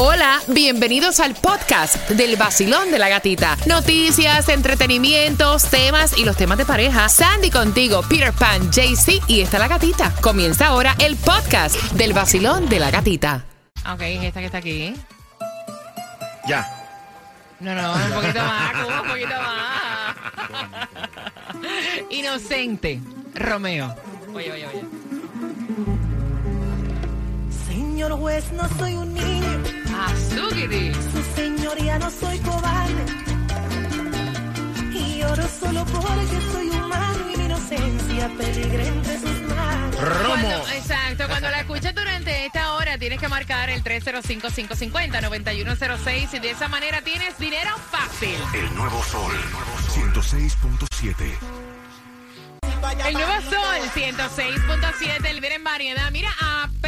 Hola, bienvenidos al podcast del vacilón de la gatita. Noticias, entretenimientos, temas y los temas de pareja. Sandy contigo, Peter Pan, JC y está la gatita. Comienza ahora el podcast del vacilón de la gatita. Ok, esta que está aquí. Ya. No, no, un poquito más, Cuba, un poquito más. Inocente, Romeo. Oye, oye, oye. Señor juez, no soy un niño. Azúquiti. Su señoría no soy cobarde. Y oro solo porque soy humano y mi inocencia peligra entre sus manos. Romo. Cuando- exacto, cuando la escuches durante esta hora tienes que marcar el 305-550-9106 y de esa manera tienes dinero fácil. El nuevo sol, 106.7. El nuevo Sol 106.7, el ver en variedad. Mira, apenas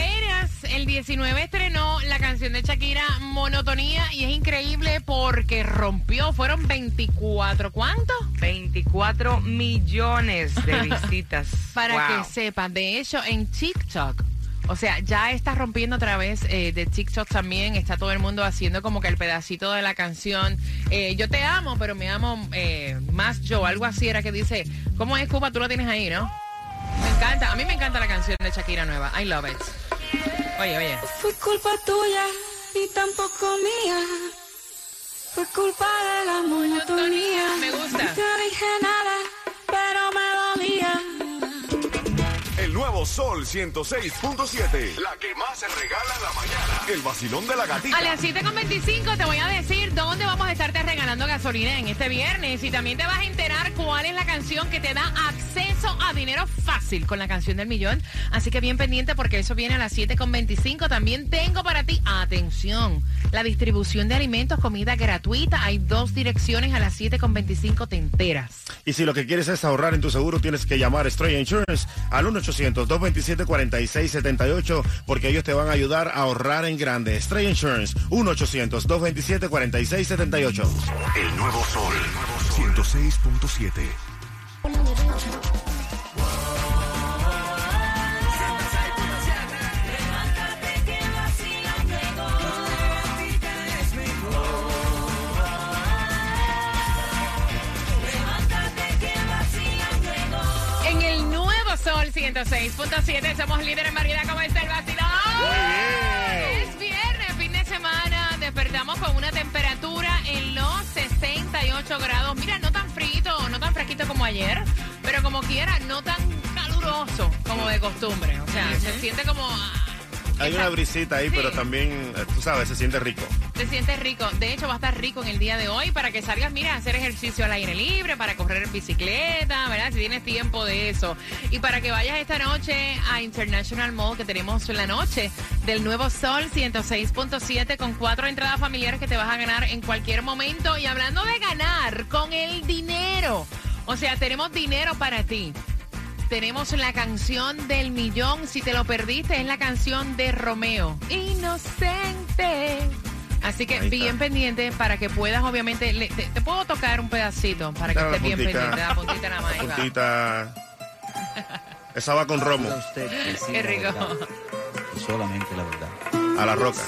el 19 estrenó la canción de Shakira Monotonía y es increíble porque rompió, fueron 24, ¿cuánto? 24 millones de visitas. Para Wow. que sepan, de hecho en TikTok. O sea, ya está rompiendo a través eh, de TikTok también. Está todo el mundo haciendo como que el pedacito de la canción. eh, yo te amo, pero me amo eh, más yo. Algo así era que dice, ¿cómo es Cuba? Tú lo tienes ahí, ¿no? Me encanta. A mí me encanta la canción de Shakira nueva. I love it. Oye, oye. Fue culpa tuya y tampoco mía. Fue culpa de la monotonía. Me gusta. No te dije nada, pero me dolía. El nuevo sol 106.7. La que más se regala en la mañana. El vacilón de la gatita. A las 7.25 te voy a decir dónde vamos a estarte regalando gasolina en este viernes y también te vas a enterar cuál es la canción que te da acceso a dinero fácil con la canción del millón. Así que bien pendiente porque eso viene a las 7.25. También tengo para ti, atención, la distribución de alimentos, comida gratuita. Hay dos direcciones a las 7.25 te enteras. Y si lo que quieres es ahorrar en tu seguro, tienes que llamar a Estrella Insurance al 1-800-227-4678 porque ellos te van a ayudar a ahorrar en grande. Estrella Insurance, 1-800-227-4678. El nuevo sol, 106.7. 106.7 somos líderes en variedad. ¿Cómo está el vacilón? Es viernes, fin de semana. Despertamos con una temperatura en los 68 grados. Mira, no tan frito, no tan fresquito como ayer, pero como quiera, no tan caluroso como de costumbre. O sea, se siente como... Hay una brisita ahí, Sí. pero también, eh, tú sabes, se siente rico. te sientes rico. De hecho, va a estar rico en el día de hoy para que salgas, mira, a hacer ejercicio al aire libre, para correr en bicicleta, ¿verdad? Si tienes tiempo de eso. Y para que vayas esta noche a International Mall, que tenemos la noche del nuevo Sol 106.7 con cuatro entradas familiares que te vas a ganar en cualquier momento. Y hablando de ganar, con el dinero. O sea, tenemos dinero para ti. Tenemos la canción del millón. Si te lo perdiste, es la canción de Romeo. Inocente. Así que bien pendiente para que puedas, obviamente, le- te, te puedo tocar un pedacito para que la estés bien puntita. pendiente. La puntita nada más. ahí va. Puntita. Esa va con romo, Qué rico. solamente la verdad. a la roca.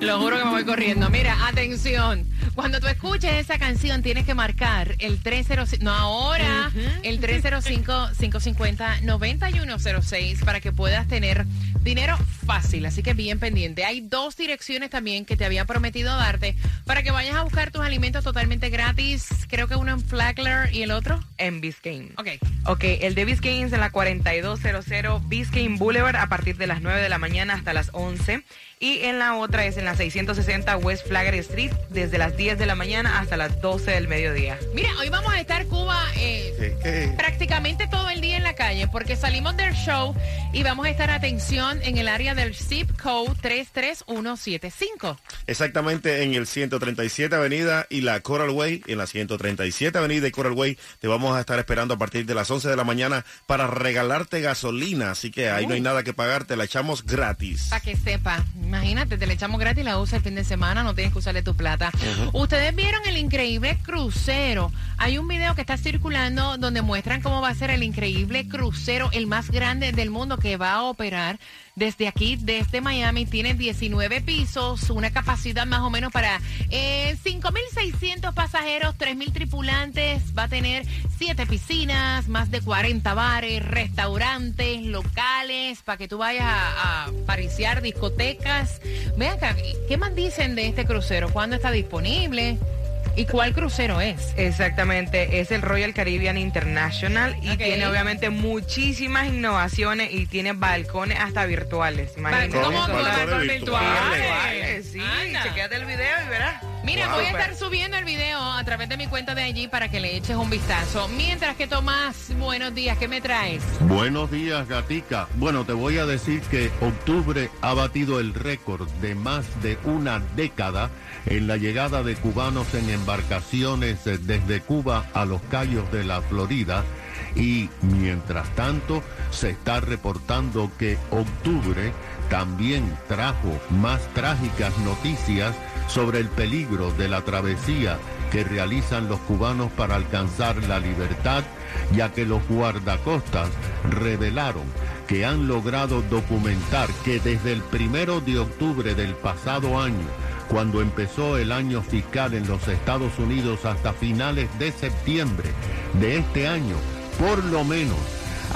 Lo juro que me voy corriendo. Mira, atención. Cuando tú escuches esa canción, tienes que marcar el 305, no ahora, el 305-550-9106 para que puedas tener dinero fácil. Así que bien pendiente. Hay dos direcciones también que te había prometido darte para que vayas a buscar tus alimentos totalmente gratis. Creo que uno en Flagler y el otro. En Biscayne. Ok. Ok, el de Biscayne es en la 4200 Biscayne Boulevard a partir de las 9 de la mañana hasta las 11. Y en la otra es en la 660 West Flagler Street desde las 10 de la mañana hasta las 12 del mediodía. Mira, hoy vamos a estar Cuba eh, prácticamente todo el día en la calle porque salimos del show y vamos a estar atención en el área del zip code 33175. Exactamente en el 137 Avenida y la Coral Way, en la 137 Avenida y Coral Way, te vamos a estar esperando a partir de las 11 de la mañana para regalarte gasolina, así que ahí no hay nada que pagar, te la echamos gratis. Para que sepa, imagínate, te le echamos gratis la usa el fin de semana, no tienes que usarle tu plata. Ustedes vieron el increíble crucero. Hay un video que está circulando donde muestran cómo va a ser el increíble crucero, el más grande del mundo que va a operar desde aquí, desde Miami. Tiene 19 pisos, una capacidad más o menos para eh, 5.600 pasajeros, 3.000 tripulantes. Va a tener 7 piscinas, más de 40 bares, restaurantes, locales, para que tú vayas a, pariciar discotecas. Ve acá, ¿qué más dicen de este crucero? ¿Cuándo está disponible? ¿Y cuál crucero es? Exactamente, es el Royal Caribbean International y tiene obviamente muchísimas innovaciones y tiene balcones hasta virtuales. Imagínate. ¿Cómo Balcones con balcones virtuales. virtuales? Sí, Anda. chequéate el video y verás. Mira, Wow. voy a estar subiendo el video a través de mi cuenta de allí para que le eches un vistazo. Mientras que Tomás, buenos días, ¿qué me traes? Buenos días, Gatica. Bueno, te voy a decir que octubre ha batido el récord de más de una década en la llegada de cubanos en embarcaciones desde Cuba a los Cayos de la Florida. Y mientras tanto, se está reportando que octubre también trajo más trágicas noticias sobre el peligro de la travesía que realizan los cubanos para alcanzar la libertad, ya que los guardacostas revelaron que han logrado documentar que desde el primero de octubre del pasado año, cuando empezó el año fiscal en los Estados Unidos hasta finales de septiembre de este año, por lo menos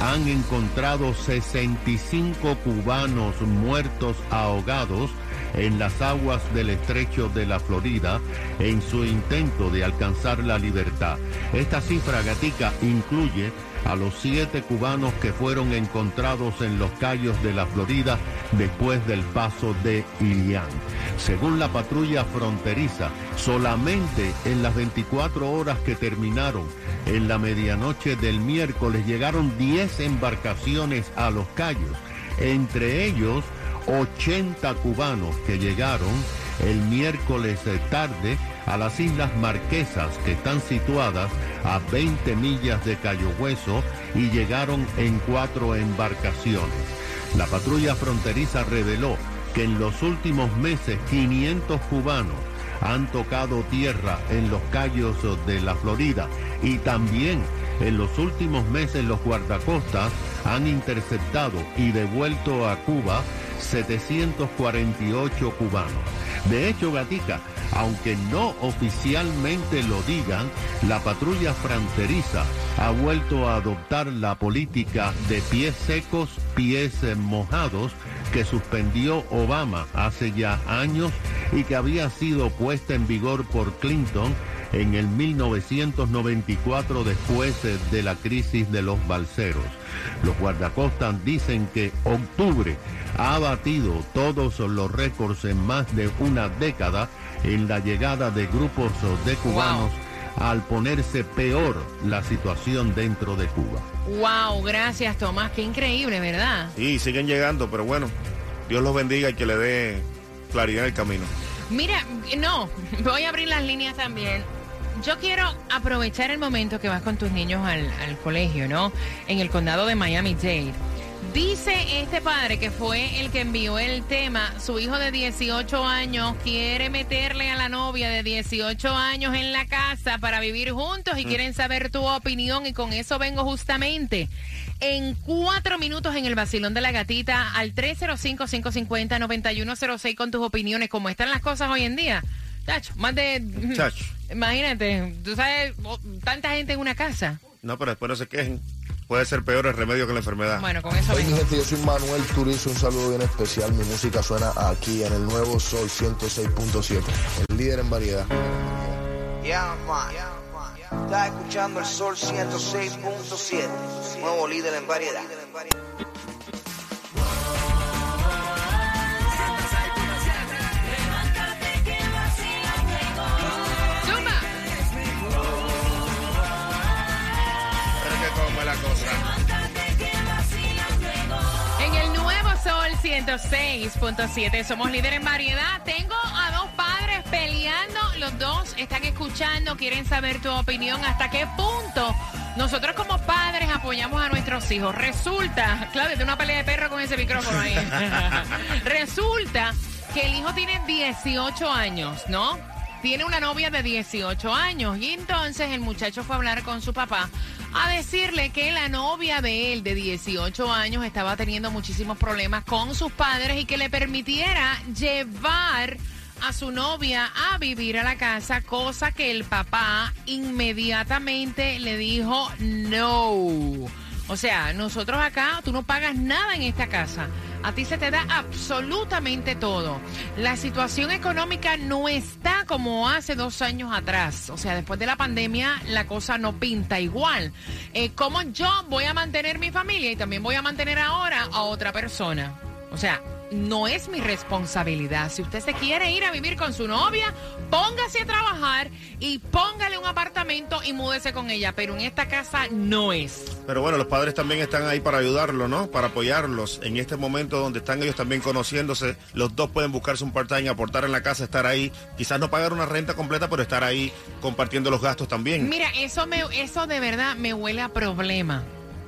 han encontrado 65 cubanos muertos ahogados en las aguas del estrecho de la Florida en su intento de alcanzar la libertad. Esta cifra gatica incluye a los siete cubanos que fueron encontrados en los callos de la Florida después del paso de Ilián. Según la patrulla fronteriza, solamente en las 24 horas que terminaron en la medianoche del miércoles llegaron 10 embarcaciones a los callos, entre ellos 80 cubanos que llegaron el miércoles eh, tarde a las Islas Marquesas que están situadas a 20 millas de Cayo Hueso y llegaron en cuatro embarcaciones. La patrulla fronteriza reveló que en los últimos meses 500 cubanos han tocado tierra en los callos de la Florida y también en los últimos meses los guardacostas han interceptado y devuelto a Cuba 748 cubanos. De hecho, Gatica, aunque no oficialmente lo digan, la patrulla fronteriza ha vuelto a adoptar la política de pies secos, pies mojados que suspendió Obama hace ya años y que había sido puesta en vigor por Clinton en el 1994 después eh, de la crisis de los balseros. Los guardacostas dicen que octubre ha batido todos los récords en más de una década en la llegada de grupos de cubanos al ponerse peor la situación dentro de Cuba. Wow, gracias Tomás, qué increíble, ¿verdad? Sí, siguen llegando, pero bueno, Dios los bendiga y que le dé claridad en el camino. Mira, no, voy a abrir las líneas también. Yo quiero aprovechar el momento que vas con tus niños al, al colegio, ¿no? En el condado de Miami-Dade. Dice este padre que fue el que envió el tema, su hijo de 18 años quiere meterle a la novia de 18 años en la casa para vivir juntos y quieren saber tu opinión y con eso vengo justamente en cuatro minutos en el vacilón de la gatita al 305-550-9106 con tus opiniones, cómo están las cosas hoy en día. Chacho, más de... Chacho. Imagínate, tú sabes, tanta gente en una casa. No, pero después no se quejen. Puede ser peor el remedio que la enfermedad. Bueno, con eso Hey, mi vengo. gente, yo soy Manuel Turizo, un saludo bien especial. Mi música suena aquí en el nuevo Sol 106.7, el líder en variedad. Ya, man. Estás escuchando el Sol 106.7, nuevo líder en variedad. 106.7 somos líder en variedad. Tengo a dos padres peleando. Los dos están escuchando, quieren saber tu opinión. ¿Hasta qué punto nosotros como padres apoyamos a nuestros hijos? Resulta, claro, de una pelea de perro con ese micrófono ahí. Resulta que el hijo tiene 18 años, ¿no? Tiene una novia de 18 años y entonces el muchacho fue a hablar con su papá a decirle que la novia de él de 18 años estaba teniendo muchísimos problemas con sus padres y que le permitiera llevar a su novia a vivir a la casa, cosa que el papá inmediatamente le dijo no. O sea, nosotros acá, tú no pagas nada en esta casa. A ti se te da absolutamente todo. La situación económica no está como hace dos años atrás. O sea, después de la pandemia, la cosa no pinta igual. Eh, ¿Cómo yo voy a mantener mi familia y también voy a mantener ahora a otra persona? O sea, no es mi responsabilidad. Si usted se quiere ir a vivir con su novia, póngase a trabajar y póngale un apartamento y múdese con ella. Pero en esta casa no es. Pero bueno, los padres también están ahí para ayudarlo, ¿no? Para apoyarlos. En este momento donde están ellos también conociéndose, los dos pueden buscarse un part-time, aportar en la casa, estar ahí. Quizás no pagar una renta completa, pero estar ahí compartiendo los gastos también. Mira, eso, me, eso de verdad me huele a problema.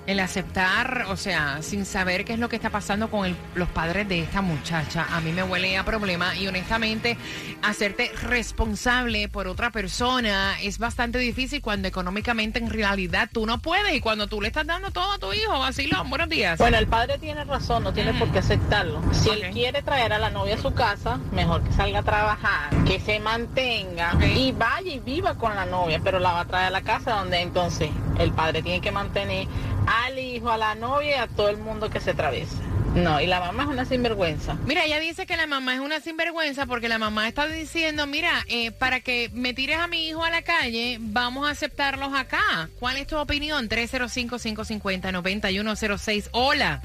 El aceptar, o sea, sin saber qué es lo que está pasando con el- los padres de esta muchacha, a mí me huele a problema y honestamente hacerte responsable por otra persona es bastante difícil cuando económicamente en realidad tú no puedes. Y cuando tú le estás dando todo a tu hijo, vacilón, buenos días. Bueno, el padre tiene razón, no tiene por qué aceptarlo. Si él quiere traer a la novia a su casa, mejor que salga a trabajar, que se mantenga y vaya y viva con la novia, pero la va a traer a la casa donde entonces el padre tiene que mantener al hijo, a la novia y a todo el mundo que se atraviesa. No, y la mamá es una sinvergüenza. Mira, ella dice que la mamá es una sinvergüenza porque la mamá está diciendo, mira, eh, para que me tires a mi hijo a la calle, vamos a aceptarlos acá. ¿Cuál es tu opinión? 305-550-9106. Hola.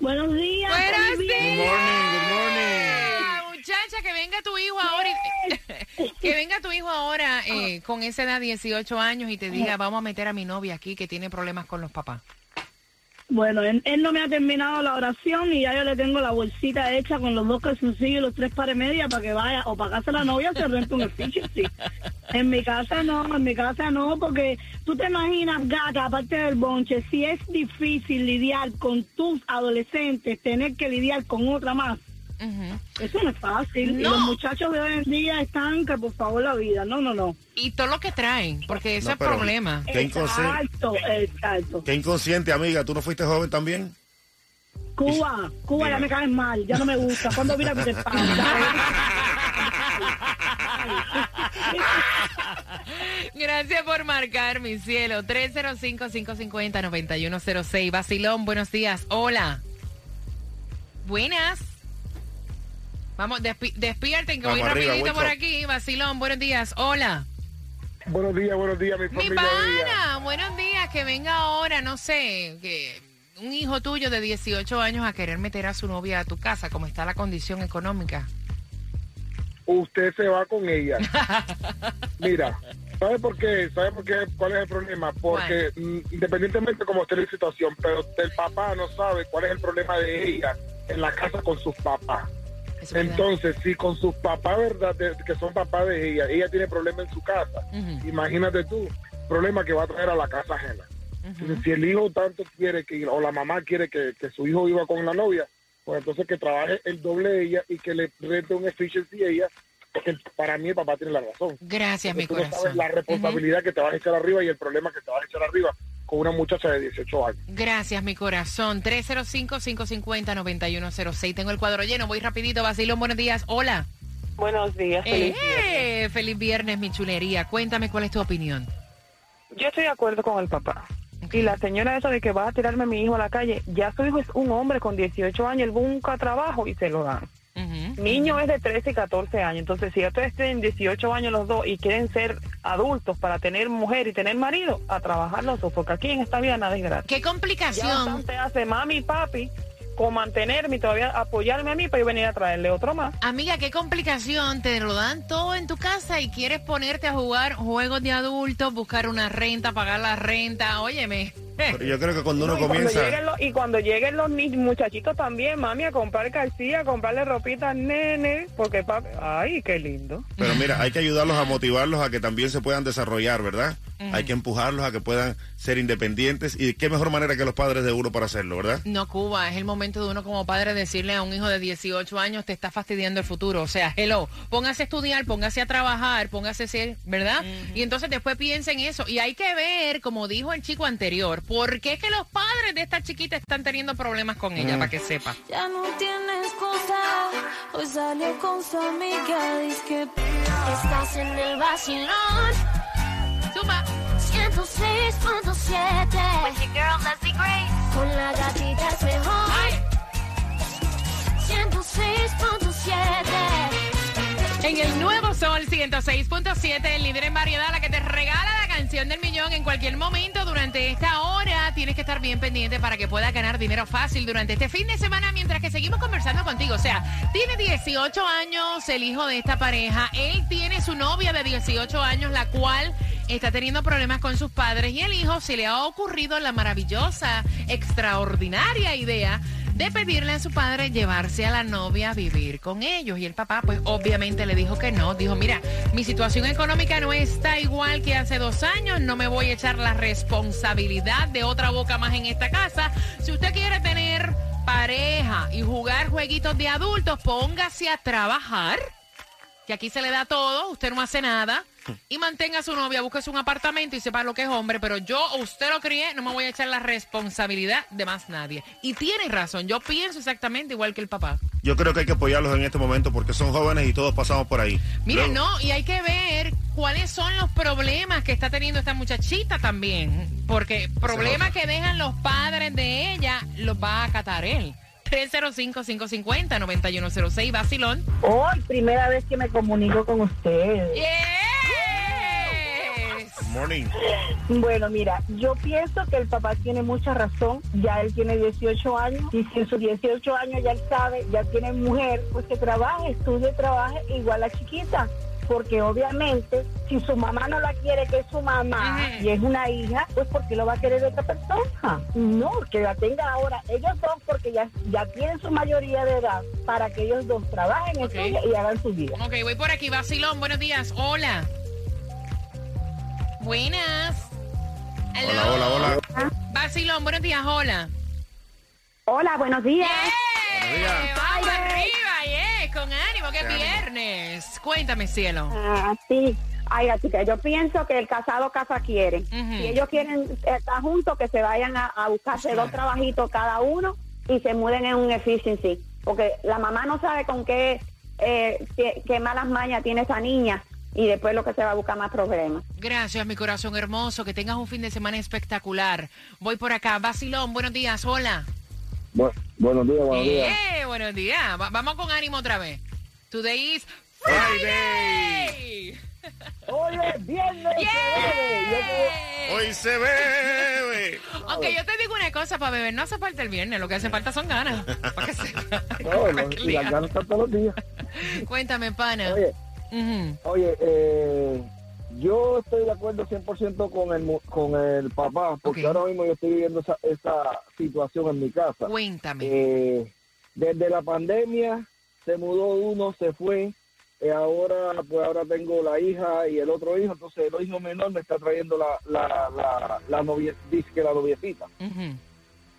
Buenos días. Buenos días. viernes. Ah, Muchacha, que venga tu hijo ahora, y- que venga tu hijo ahora eh, con esa edad 18 años y te diga, vamos a meter a mi novia aquí que tiene problemas con los papás. Bueno, él, él no me ha terminado la oración y ya yo le tengo la bolsita hecha con los dos calzoncillos y los tres pares media para que vaya o para casa la novia se rente un efficiency. En mi casa no, en mi casa no, porque tú te imaginas, gata, aparte del bonche, si es difícil lidiar con tus adolescentes, tener que lidiar con otra más. Eso no es fácil. Y los muchachos de hoy en día están que por favor la vida. No, no, no. Y todo lo que traen, porque eso No, es pero- problema. Qué inconsciente. Exacto, exacto. Qué inconsciente, amiga. ¿Tú no fuiste joven también? Cuba, Cuba ya me caes mal, ya no me gusta. ¿Cuándo mira que te Gracias por marcar, mi cielo. 305-550-9106. Basilón, buenos días. Hola. Buenas. Vamos, despi- despierten, que voy arriba, rapidito por aquí. Basilón, buenos días. Hola. Buenos días, buenos días, mi Mi familia. bella. pana, buenos días. Que venga ahora, no sé, que un hijo tuyo de 18 años a querer meter a su novia a tu casa, como está la condición económica. Usted se va con ella. Mira, ¿sabe por qué? ¿Sabe por qué? ¿Cuál es el problema? Porque mm, independientemente como esté la situación, pero el papá no sabe cuál es el problema de ella en la casa con sus papás. Entonces, si con sus papás, ¿verdad? de- que son papás de ella, ella tiene problemas en su casa, imagínate tú, problema que va a traer a la casa ajena. Entonces, si el hijo tanto quiere que, o la mamá quiere que, que su hijo viva con la novia, pues entonces que trabaje el doble de ella y que le rente un efficiency a ella, porque para mí el papá tiene la razón. Gracias, mi Porque tú no sabes corazón. la responsabilidad que te vas a echar arriba y el problema que te vas a echar arriba con una muchacha de 18 años. Gracias, mi corazón. 305-550-9106. Tengo el cuadro lleno. Voy rapidito. Basilón, buenos días. Hola. Buenos días, feliz Eh, feliz viernes, mi chulería. Cuéntame cuál es tu opinión. Yo estoy de acuerdo con el papá. Y la señora esa de que vas a tirarme a mi hijo a la calle, ya su hijo es un hombre con 18 años, él busca trabajo y se lo dan. Niño es de 13 y 14 años, entonces si ustedes tienen 18 años los dos y quieren ser adultos para tener mujer y tener marido, a trabajar los dos, porque aquí en esta vida nada es gratis. ¿Qué complicación? Bastante hace mami y papi con mantenerme y todavía apoyarme a mí para yo venir a traerle otro más. Amiga, qué complicación. Te lo dan todo en tu casa y quieres ponerte a jugar juegos de adultos, buscar una renta, pagar la renta. Óyeme. Pero yo creo que cuando uno No, y cuando comienza... lleguen los- y cuando lleguen los ni- muchachitos también, mami, a comprar calcilla, a comprarle ropita al nene, porque papi, ay, qué lindo. Pero mira, hay que ayudarlos a motivarlos a que también se puedan desarrollar, ¿verdad? hay que empujarlos a que puedan ser independientes y qué mejor manera que los padres de uno para hacerlo, ¿verdad? No, Cuba, es el momento de uno como padre decirle a un hijo de 18 años, te está fastidiando el futuro. O sea, hello, póngase a estudiar, póngase a trabajar, póngase a ser, ¿verdad? Y entonces después piensa en eso. Y hay que ver, como dijo el chico anterior, por qué es que los padres de esta chiquita están teniendo problemas con ella, para que sepa. Ya no tienes excusa, hoy salió con su amiga, dice que estás en el vacilón. Suma. 106.7 With your girl Leslie Grace. Con la gatita es mejor. 106.7 En el nuevo Sol 106.7, el líder en variedad, la que te regala la canción del millón en cualquier momento durante esta hora. Tienes que estar bien pendiente para que puedas ganar dinero fácil durante este fin de semana mientras que seguimos conversando contigo. O sea, tiene 18 años el hijo de esta pareja. Él tiene su novia de 18 años, la cual está teniendo problemas con sus padres y el hijo se le ha ocurrido la maravillosa, extraordinaria idea de pedirle a su padre llevarse a la novia a vivir con ellos. Y el papá, pues obviamente le dijo que no. Dijo, mira, mi situación económica no está igual que hace dos años. No me voy a echar la responsabilidad de otra boca más en esta casa. Si usted quiere tener pareja y jugar jueguitos de adultos, póngase a trabajar. Que aquí se le da todo, usted no hace nada. Y mantenga a su novia, búsquese un apartamento y sepa lo que es hombre. Pero yo, usted lo crié, no me voy a echar la responsabilidad de más nadie. Y tiene razón, yo pienso exactamente igual que el papá. Yo creo que hay que apoyarlos en este momento porque son jóvenes y todos pasamos por ahí. Mire, Luego- no, y hay que ver cuáles son los problemas que está teniendo esta muchachita también. Porque problemas que dejan los padres de ella los va a acatar él. 305-550-9106, Basilón. Hoy, primera vez que me comunico con ustedes. Good morning. Bueno, mira, yo pienso que el papá tiene mucha razón. Ya él tiene 18 años y si en sus 18 años ya él sabe, ya tiene mujer, pues que trabaje, estudie, trabaje igual la chiquita. Porque obviamente, si su mamá no la quiere, que es su mamá y es una hija, pues porque lo va a querer de otra persona. No, que la tenga ahora. Ellos dos, porque ya, ya tienen su mayoría de edad, para que ellos dos trabajen, estudien y hagan su vida. Ok, voy por aquí, Basilón, buenos días, hola. Buenas. Hola, hola, hola. Basilón, buenos días, hola. Hola, buenos días. Eh, vamos arriba, yeah, con ánimo, que es viernes. Cuéntame, cielo. Ah, sí. Ay, chica, yo pienso que el casado casa quiere. Si ellos quieren estar juntos, que se vayan a, a buscarse dos trabajitos cada uno y se muden en un efficiency. Porque la mamá no sabe con qué, eh, qué, qué malas mañas tiene esa niña y después lo que se va a buscar más problemas. Gracias, mi corazón hermoso. Que tengas un fin de semana espectacular. Voy por acá. Basilón, buenos días. Hola. Bu- buenos días, buenos días. Eh, buenos días. Va- vamos con ánimo otra vez. Today is Friday. Oye, viernes Hoy se bebe. Aunque yo te digo una cosa, para beber no hace falta el viernes, lo que hace falta son ganas. Pa' que. No, no, y las ganas están todos los días. Cuéntame, pana. Oye, Oye, eh, yo estoy de acuerdo 100% con el, con el papá, porque ahora mismo yo estoy viviendo esa, esa situación en mi casa. Cuéntame. Eh, desde la pandemia se mudó uno, se fue, eh, ahora pues ahora tengo la hija y el otro hijo, entonces el hijo menor me está trayendo la, la, la, la novia, dice que la noviecita.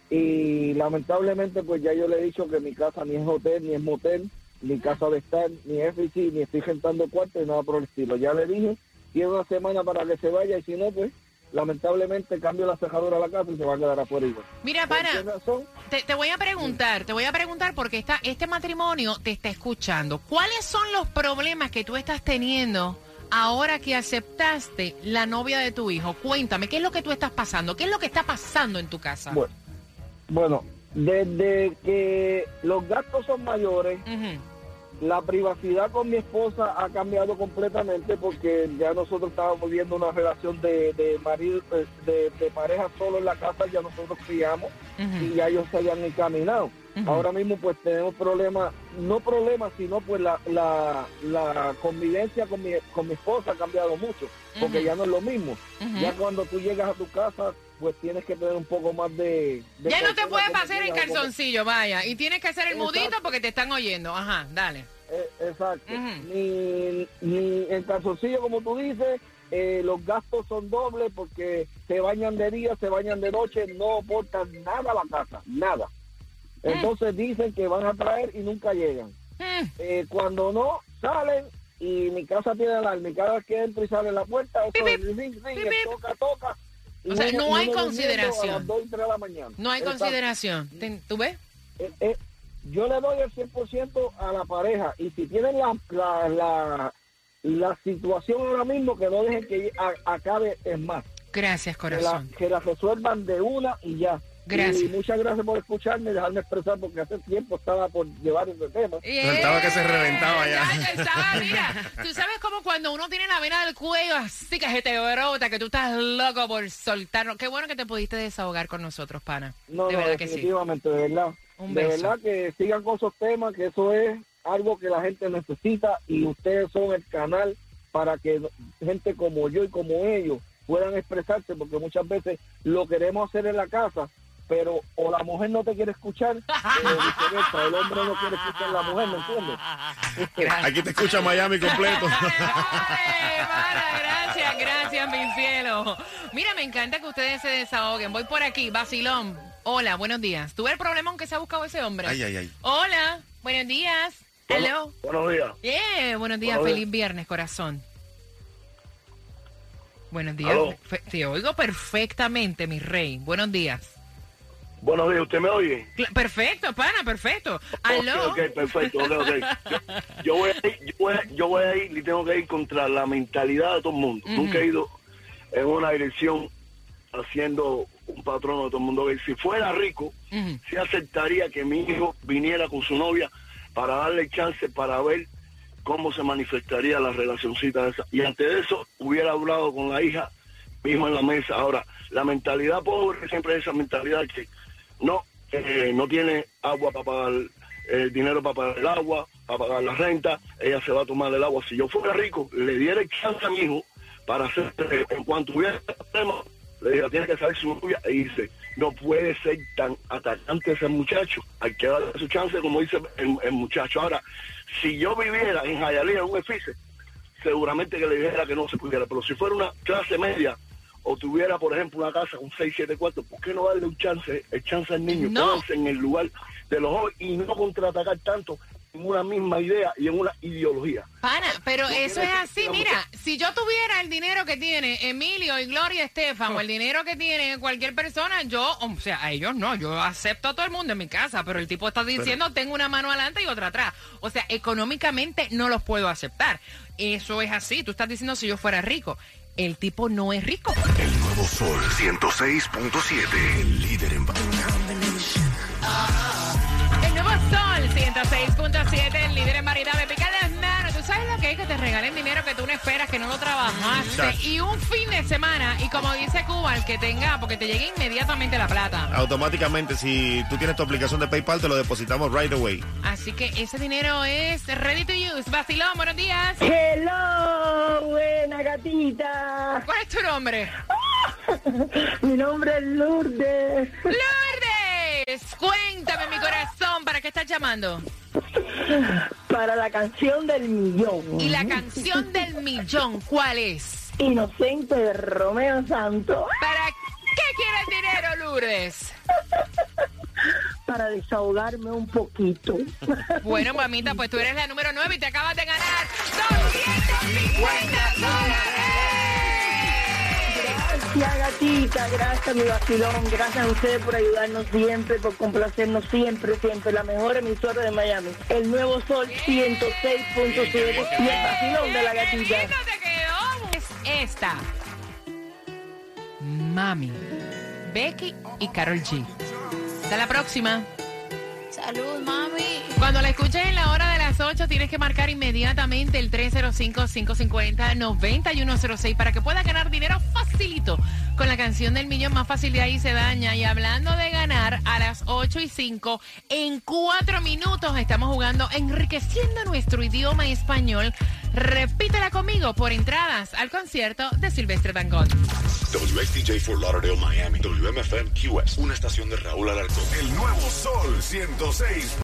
Y lamentablemente pues ya yo le he dicho que mi casa ni es hotel, ni es motel, ni casa de estar, ni FIC, ni estoy rentando cuartos, ni nada por el estilo. Ya le dije, tiene una semana para que se vaya y si no pues lamentablemente cambio la cejadora a la casa y se va a quedar afuera igual. Mira, ¿Por pana, te, te voy a preguntar, te voy a preguntar porque esta, este matrimonio te está escuchando. ¿Cuáles son los problemas que tú estás teniendo ahora que aceptaste la novia de tu hijo? Cuéntame, ¿qué es lo que tú estás pasando? ¿Qué es lo que está pasando en tu casa? Bueno, bueno, desde que los gastos son mayores, la privacidad con mi esposa ha cambiado completamente porque ya nosotros estábamos viendo una relación de, de marido, eh, de, de pareja solo en la casa, ya nosotros criamos y ya ellos se habían encaminado. Ahora mismo pues tenemos problemas, no problemas, sino pues la, la, la convivencia con mi, con mi esposa ha cambiado mucho, porque ya no es lo mismo. Ya cuando tú llegas a tu casa, pues tienes que tener un poco más de... de Ya no te puedes pasar en calzoncillo, vaya. Y tienes que hacer el Exacto. mudito porque te están oyendo. Ajá, dale. Eh, exacto. ni, ni en calzoncillo, como tú dices, eh, los gastos son dobles porque se bañan de día, se bañan de noche, no aportan nada a la casa, nada. Entonces dicen que van a traer y nunca llegan. Eh, cuando no, salen y mi casa tiene alarma. y Cada vez que entro y sale la puerta, eso es ring, ring, toca, toca. O sea, no hay consideración. A las 2 y 3 de la mañana. No hay Exacto. consideración. ¿Tú ves? Eh, eh, yo le doy el 100% a la pareja y si tienen la, la, la, la situación ahora mismo que no dejen que a- acabe es más. Gracias, Que la, corazón. que la resuelvan de una y ya. Gracias. Y muchas gracias por escucharme y dejarme expresar porque hace tiempo estaba por llevar ese tema. Estaba que se reventaba ya. Ya, estaba, mira, tú sabes como cuando uno tiene la vena del cuello así que se te brota, que tú estás loco por soltarlo. Qué bueno que te pudiste desahogar con nosotros, pana. No, de no, verdad que sí. definitivamente, de verdad. Un de verdad que sigan con esos temas, que eso es algo que la gente necesita y ustedes son el canal para que gente como yo y como ellos puedan expresarse, porque muchas veces lo queremos hacer en la casa, pero o la mujer no te quiere escuchar, o el hombre no quiere escuchar a la mujer, ¿me entiendes? Aquí te escucha Miami completo. Gracias, gracias, mi cielo. Mira, me encanta que ustedes se desahoguen. Voy por aquí, Basilón. Hola, buenos días. ¿Tuve el problema aunque se ha buscado ese hombre? Ay, ay, ay. Hola, buenos días. Hello. Buenos días. Yeah, buenos días, Buenos feliz viernes, corazón. Buenos días. Te oigo perfectamente, mi rey. Buenos días. Buenos días, ¿usted me oye? Perfecto, pana, perfecto. Aló. Ok, ok, perfecto. ok, ok. Yo, yo voy a ir, yo, voy a, yo voy a ir y tengo que ir contra la mentalidad de todo el mundo. Nunca he ido en una dirección haciendo un patrón de todo el mundo. Si fuera rico, Ujú. sí aceptaría que mi hijo viniera con su novia para darle chance para ver cómo se manifestaría la relacioncita esa. Y antes de eso, hubiera hablado con la hija mismo en la mesa. Ahora, la mentalidad pobre siempre es esa mentalidad que no, eh, no tiene agua para pagar el dinero para pagar el agua, para pagar la renta, ella se va a tomar el agua. Si yo fuera rico, le diera chance a mi hijo para hacer, eh, en cuanto hubiera problema, le diga, tiene que salir su novia y dice, no puede ser tan atacante ese muchacho, hay que darle su chance, como dice el, el muchacho. Ahora, si yo viviera en Jayalía, en un edificio, seguramente que le dijera que no se pudiera, pero si fuera una clase media o tuviera, por ejemplo, una casa con 6, 7 cuartos, ¿por qué no darle un chance, el chance al niño? No. En el lugar de los jóvenes y no contraatacar tanto en una misma idea y en una ideología. Pana, pero No eso es así, mira, si yo tuviera el dinero que tiene Emilio y Gloria Estefan o el dinero que tiene cualquier persona, yo, o sea, a ellos no, yo acepto a todo el mundo en mi casa, pero el tipo está diciendo tengo una mano adelante y otra atrás. O sea, económicamente no los puedo aceptar. Eso es así, tú estás diciendo si yo fuera rico. El tipo no es rico. El nuevo Sol 106.7. El líder en El nuevo Sol 106.7, el líder en variedad. Me pica las manos. ¿Tú sabes lo que es que te regalen dinero que tú no esperas, que no lo trabajaste? Y un fin de semana, y como dice Cuba, el que tenga, porque te llegue inmediatamente la plata. Automáticamente, si tú tienes tu aplicación de PayPal, te lo depositamos right away. Así que ese dinero es ready to use. Vacilón, buenos días. Hello, buena gatita. ¿Cuál es tu nombre? Mi nombre es Lourdes. Lourdes, cuéntame mi corazón, ¿para qué estás llamando? Para la canción del millón. Y la canción del millón, ¿cuál es? Inocente de Romeo Santos. ¿Para qué quieres dinero, Lourdes? Para desahogarme un poquito. Bueno, mamita, pues tú eres la número 9 y te acabas de ganar 250 dólares. Gracias, gatita. Gracias, mi vacilón. Gracias a ustedes por ayudarnos siempre, por complacernos siempre, siempre. La mejor emisora de Miami. El nuevo Sol 106.7 y el vacilón de la gatita. Es esta. Mami, Becky y Carol G. Hasta la próxima. Salud, mami. Cuando la escuches en la hora de las 8, tienes que marcar inmediatamente el 305-550-9106 para que puedas ganar dinero facilito con la canción del millón. Más fácil de ahí se daña. Y hablando de ganar, a las 8 y 5, en 4 minutos estamos jugando enriqueciendo nuestro idioma español. Repítela conmigo por entradas al concierto de Silvestre Dangond. WXTJ for Lauderdale, Miami. WMFM QS. Una estación de Raúl Alarcón. El nuevo Sol 106.